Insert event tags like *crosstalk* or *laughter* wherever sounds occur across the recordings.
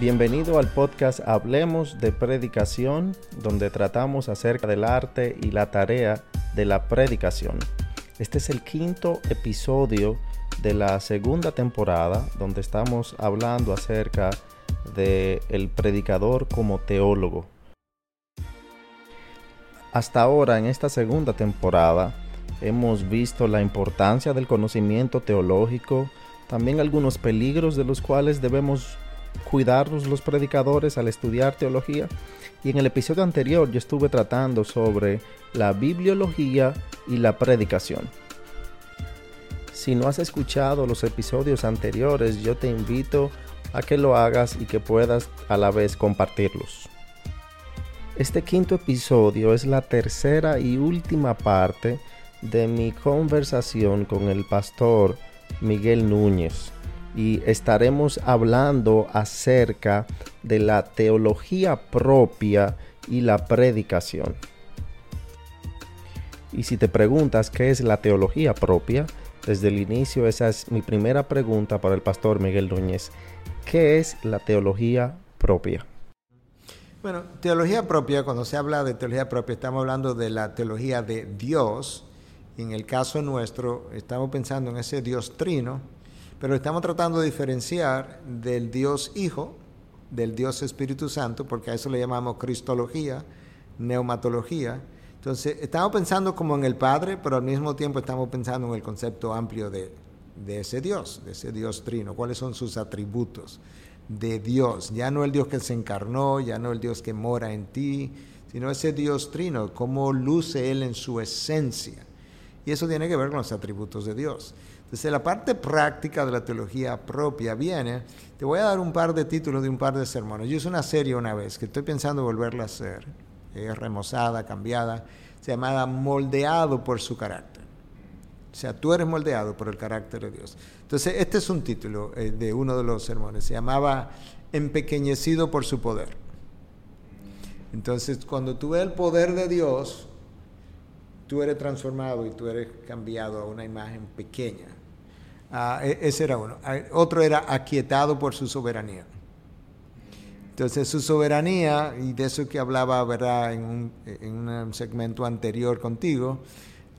Bienvenido al podcast Hablemos de Predicación, donde tratamos acerca del arte y la tarea de la predicación. Este es el quinto episodio de la segunda temporada, donde estamos hablando acerca de predicador como teólogo. Hasta ahora, en esta segunda temporada, hemos visto la importancia del conocimiento teológico, también algunos peligros de los cuales debemos cuidarnos los predicadores al estudiar teología. Y en el episodio anterior yo estuve tratando sobre la bibliología y la predicación. Si no has escuchado los episodios anteriores, yo te invito a que lo hagas y que puedas a la vez compartirlos. Este quinto episodio es la tercera y última parte de mi conversación con el pastor Miguel Núñez y estaremos hablando acerca de la teología propia y la predicación. Y si te preguntas qué es la teología propia, desde el inicio esa es mi primera pregunta para el pastor Miguel Núñez. ¿Qué es la teología propia? Bueno, teología propia, cuando se habla de teología propia, estamos hablando de la teología de Dios. En el caso nuestro, estamos pensando en ese Dios trino, pero estamos tratando de diferenciar del Dios Hijo, del Dios Espíritu Santo, porque a eso le llamamos Cristología, neumatología. Entonces, estamos pensando como en el Padre, pero al mismo tiempo estamos pensando en el concepto amplio de, ese Dios, de ese Dios trino, cuáles son sus atributos de Dios, ya no el Dios que se encarnó, ya no el Dios que mora en ti, sino ese Dios trino, cómo luce Él en su esencia. Y eso tiene que ver con los atributos de Dios. Entonces la parte práctica de la teología propia viene, te voy a dar un par de títulos de un par de sermones. Yo hice una serie una vez que estoy pensando volverla a hacer, es remozada, cambiada, se llamaba Moldeado por su carácter. O sea, tú eres moldeado por el carácter de Dios. Entonces, este es un título eh, de uno de los sermones. Se llamaba Empequeñecido por su poder. Entonces, cuando tú ves el poder de Dios, tú eres transformado y tú eres cambiado a una imagen pequeña. E, ese era uno. Ah, otro era aquietado por su soberanía. Entonces su soberanía, y de eso que hablaba ¿verdad? En, un, en un segmento anterior contigo,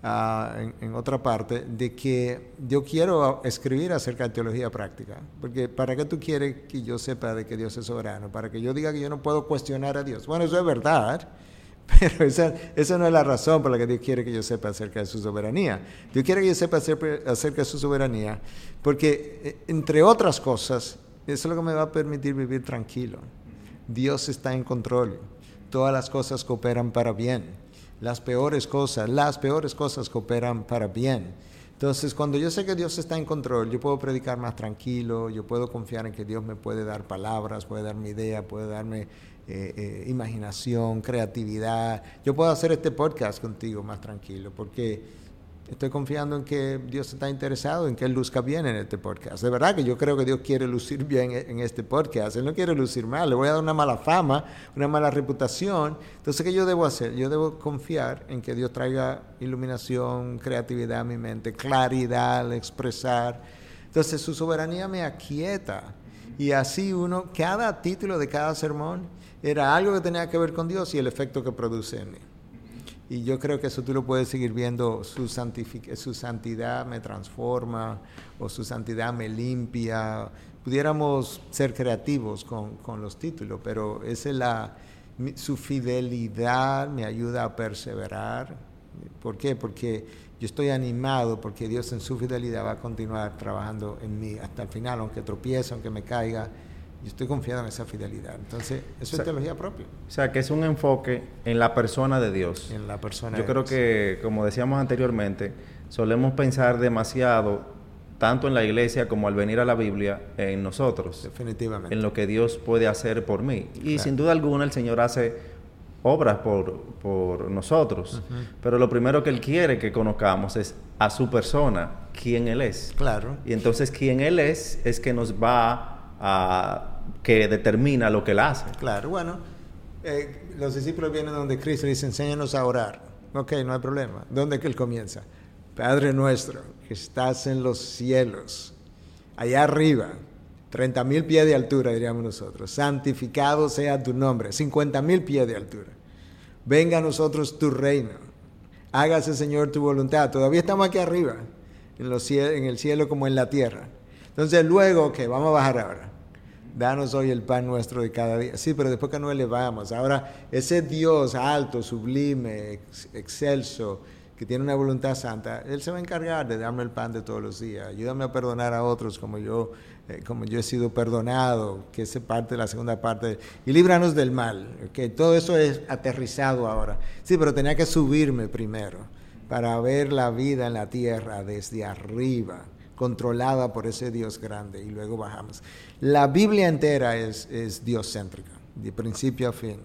en, otra parte, de que yo quiero escribir acerca de teología práctica. Porque ¿para qué tú quieres que yo sepa de que Dios es soberano? Para que yo diga que yo no puedo cuestionar a Dios. Bueno, eso es verdad, *laughs* pero esa, esa no es la razón por la que Dios quiere que yo sepa acerca de su soberanía. Dios quiere que yo sepa acerca de su soberanía porque, eh, entre otras cosas, eso es lo que me va a permitir vivir tranquilo. Dios está en control. Todas las cosas cooperan para bien las peores cosas, las peores cosas cooperan para bien. Entonces, cuando yo sé que Dios está en control, yo puedo predicar más tranquilo, yo puedo confiar en que Dios me puede dar palabras, puede darme idea, puede darme eh, eh, imaginación, creatividad. Yo puedo hacer este podcast contigo más tranquilo, porque Estoy confiando en que Dios está interesado en que Él luzca bien en este podcast. De verdad que yo creo que Dios quiere lucir bien en este podcast. Él no quiere lucir mal. Le voy a dar una mala fama, una mala reputación. Entonces, ¿qué yo debo hacer? Yo debo confiar en que Dios traiga iluminación, creatividad a mi mente, claridad al expresar. Entonces, su soberanía me aquieta. Y así uno, cada título de cada sermón era algo que tenía que ver con Dios y el efecto que produce en mí. Y yo creo que eso tú lo puedes seguir viendo, su, santidad me transforma o su santidad me limpia. Pudiéramos ser creativos con, con los títulos, pero es la, su fidelidad me ayuda a perseverar. ¿Por qué? Porque yo estoy animado porque Dios en su fidelidad va a continuar trabajando en mí hasta el final, aunque tropiece, aunque me caiga yo estoy confiado en esa fidelidad. Entonces, eso es teología propia. O sea, que es un enfoque en la persona de Dios. En la persona Yo creo que, como decíamos anteriormente, solemos pensar demasiado, tanto en la iglesia como al venir a la Biblia, en nosotros. Definitivamente. En lo que Dios puede hacer por mí. Y sin duda alguna el Señor hace obras por, por nosotros. Pero lo primero que Él quiere que conozcamos es a su persona, quién Él es. Claro. Y entonces quién Él es es que nos va que determina lo que él hace. Claro, bueno, eh, los discípulos vienen donde Cristo dice, enséñanos a orar. Ok, no hay problema. ¿Dónde que él comienza? Padre nuestro, que estás en los cielos, allá arriba, 30 mil pies de altura, diríamos nosotros. Santificado sea tu nombre. 50 mil pies de altura. Venga a nosotros tu reino. Hágase, Señor, tu voluntad. Todavía estamos aquí arriba, en, los en el cielo como en la tierra. Entonces, luego, que vamos a bajar ahora. Danos hoy el pan nuestro de cada día. Sí, pero después que nos elevamos. Ahora, ese Dios alto, sublime, excelso, que tiene una voluntad santa, Él se va a encargar de darme el pan de todos los días. Ayúdame a perdonar a otros como yo, eh, como yo he sido perdonado, que es parte la segunda parte. Y líbranos del mal. que Todo eso es aterrizado ahora. Sí, pero tenía que subirme primero para ver la vida en la tierra desde arriba, controlada por ese Dios grande, y luego bajamos. La Biblia entera es, es de principio a fin.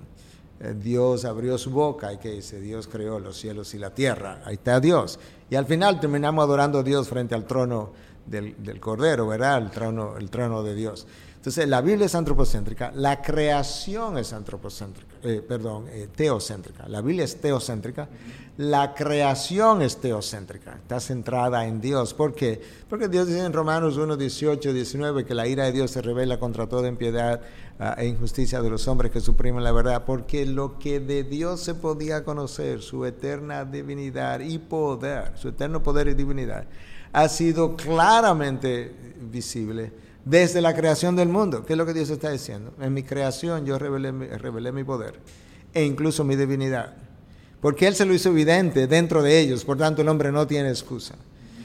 Eh, Dios abrió su boca y que dice, Dios creó los cielos y la tierra, ahí está Dios. Y al final terminamos adorando a Dios frente al trono del, Cordero, ¿verdad? El trono, el trono de Dios. Entonces, la Biblia es antropocéntrica, la creación es antropocéntrica, eh, perdón, eh, teocéntrica. La Biblia es teocéntrica, la creación es teocéntrica, está centrada en Dios. ¿Por qué? Porque Dios dice en Romanos 1, 18, 19 que la ira de Dios se revela contra toda impiedad ah, e injusticia de los hombres que suprimen la verdad, porque lo que de Dios se podía conocer, su eterna divinidad y poder, su eterno poder y divinidad, ha sido claramente visible desde la creación del mundo. ¿Qué es lo que Dios está diciendo? En mi creación yo revelé, mi poder e incluso mi divinidad. Porque Él se lo hizo evidente dentro de ellos, por tanto el hombre no tiene excusa.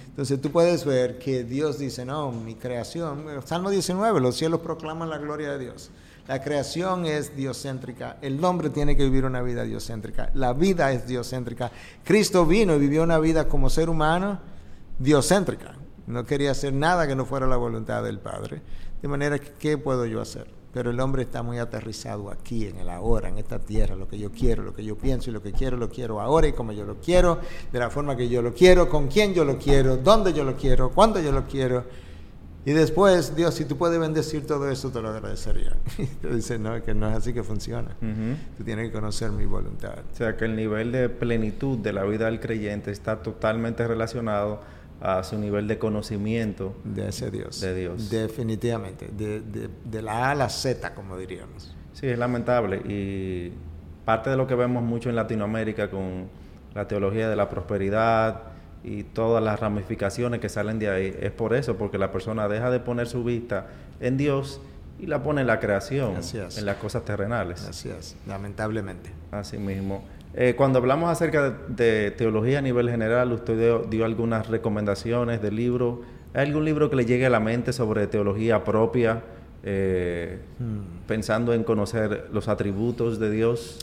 Entonces tú puedes ver que Dios dice, no, mi creación, Salmo 19, los cielos proclaman la gloria de Dios. La creación es diocéntrica, el hombre tiene que vivir una vida diocéntrica, la vida es diocéntrica. Cristo vino y vivió una vida como ser humano diocéntrica. No quería hacer nada que no fuera la voluntad del Padre. De manera que, ¿qué puedo yo hacer? Pero el hombre está muy aterrizado aquí, en el ahora, en esta tierra, lo que yo quiero, lo que yo pienso y lo que quiero, lo quiero ahora y como yo lo quiero, de la forma que yo lo quiero, con quién yo lo quiero, dónde yo lo quiero, cuándo yo lo quiero. Y después, Dios, si tú puedes bendecir todo eso, te lo agradecería. *laughs* Y dice, no, que no es así que funciona. Tú tienes que conocer mi voluntad. O sea, que el nivel de plenitud de la vida del creyente está totalmente relacionado a su nivel de conocimiento de ese Dios. De Dios. Definitivamente, de, de, la A a la Z, como diríamos. Sí, es lamentable y parte de lo que vemos mucho en Latinoamérica con la teología de la prosperidad y todas las ramificaciones que salen de ahí es por eso, porque la persona deja de poner su vista en Dios y la pone en la creación, en las cosas terrenales. Así es, lamentablemente. Así mismo. Eh, cuando hablamos acerca de, teología a nivel general, usted dio, algunas recomendaciones de libros. ¿Hay algún libro que le llegue a la mente sobre teología propia, eh, hmm. pensando en conocer los atributos de Dios?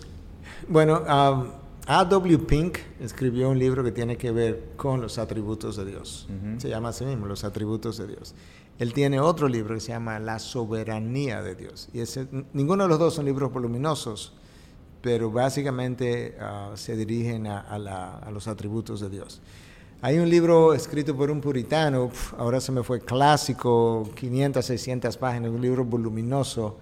Bueno, um, A.W. Pink escribió un libro que tiene que ver con los atributos de Dios. Se llama así mismo, Los atributos de Dios. Él tiene otro libro que se llama La soberanía de Dios. Y ese, ninguno de los dos son libros voluminosos pero básicamente ah, se dirigen a, los atributos de Dios. Hay un libro escrito por un puritano, ahora se me fue clásico, 500, 600 páginas, un libro voluminoso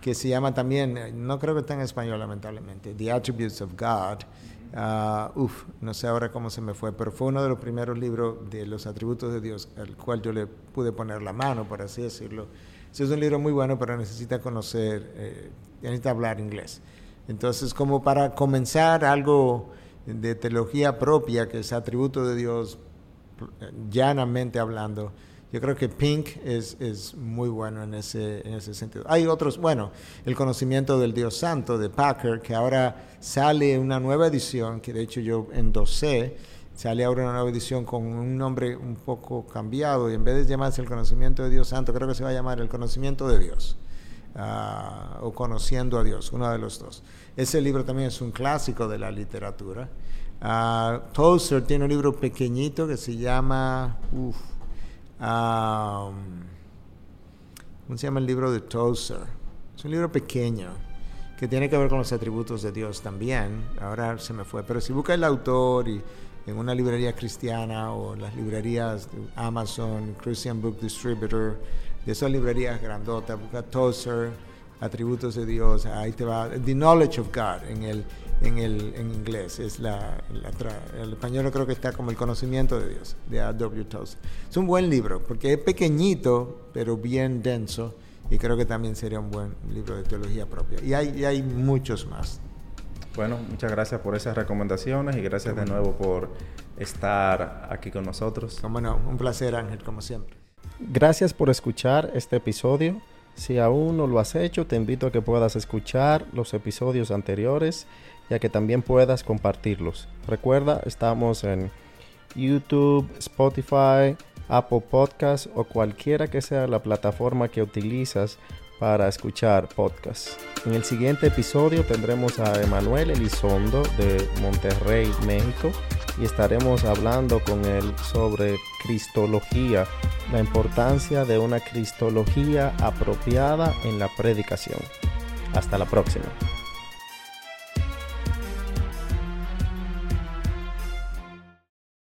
que se llama también, no creo que esté en español lamentablemente, The Attributes of God. Uh, uf, no sé ahora cómo se me fue, pero fue uno de los primeros libros de los atributos de Dios al cual yo le pude poner la mano, por así decirlo. es un libro muy bueno, pero necesita conocer, eh, necesita hablar inglés. Entonces, como para comenzar algo de teología propia, que es atributo de Dios, llanamente hablando, yo creo que Pink es, es muy bueno en ese, en ese sentido. Hay otros, bueno, el conocimiento del Dios Santo de Packer, que ahora sale una nueva edición, que de hecho yo endosé, sale ahora una nueva edición con un nombre un poco cambiado y en vez de llamarse el conocimiento de Dios Santo, creo que se va a llamar el conocimiento de Dios. Ah, o conociendo a Dios, uno de los dos. Ese libro también es un clásico de la literatura. Uh, Tozer tiene un libro pequeñito que se llama... Uf, ¿Cómo se llama el libro de Tozer? Es un libro pequeño que tiene que ver con los atributos de Dios también. Ahora se me fue. Pero si busca el autor y en una librería cristiana o las librerías de Amazon, Christian Book Distributor, de esas librerías grandotas, busca Tozer, atributos de Dios, ahí te va, The Knowledge of God en el, en el en inglés, es la, el español creo que está como el conocimiento de Dios, de A.W. Tozer. Es un buen libro, porque es pequeñito, pero bien denso, y creo que también sería un buen libro de teología propia. Y hay, y hay muchos más. Bueno, muchas gracias por esas recomendaciones y gracias de nuevo por estar aquí con nosotros. Como no, un placer Ángel, como siempre. Gracias por escuchar este episodio. Si aún no lo has hecho, te invito a que puedas escuchar los episodios anteriores y a que también puedas compartirlos. Recuerda, estamos en YouTube, Spotify, Apple Podcasts o cualquiera que sea la plataforma que utilizas para escuchar podcasts. En el siguiente episodio tendremos a Emanuel Elizondo de Monterrey, México, y estaremos hablando con él sobre cristología, la importancia de una cristología apropiada en la predicación. Hasta la próxima.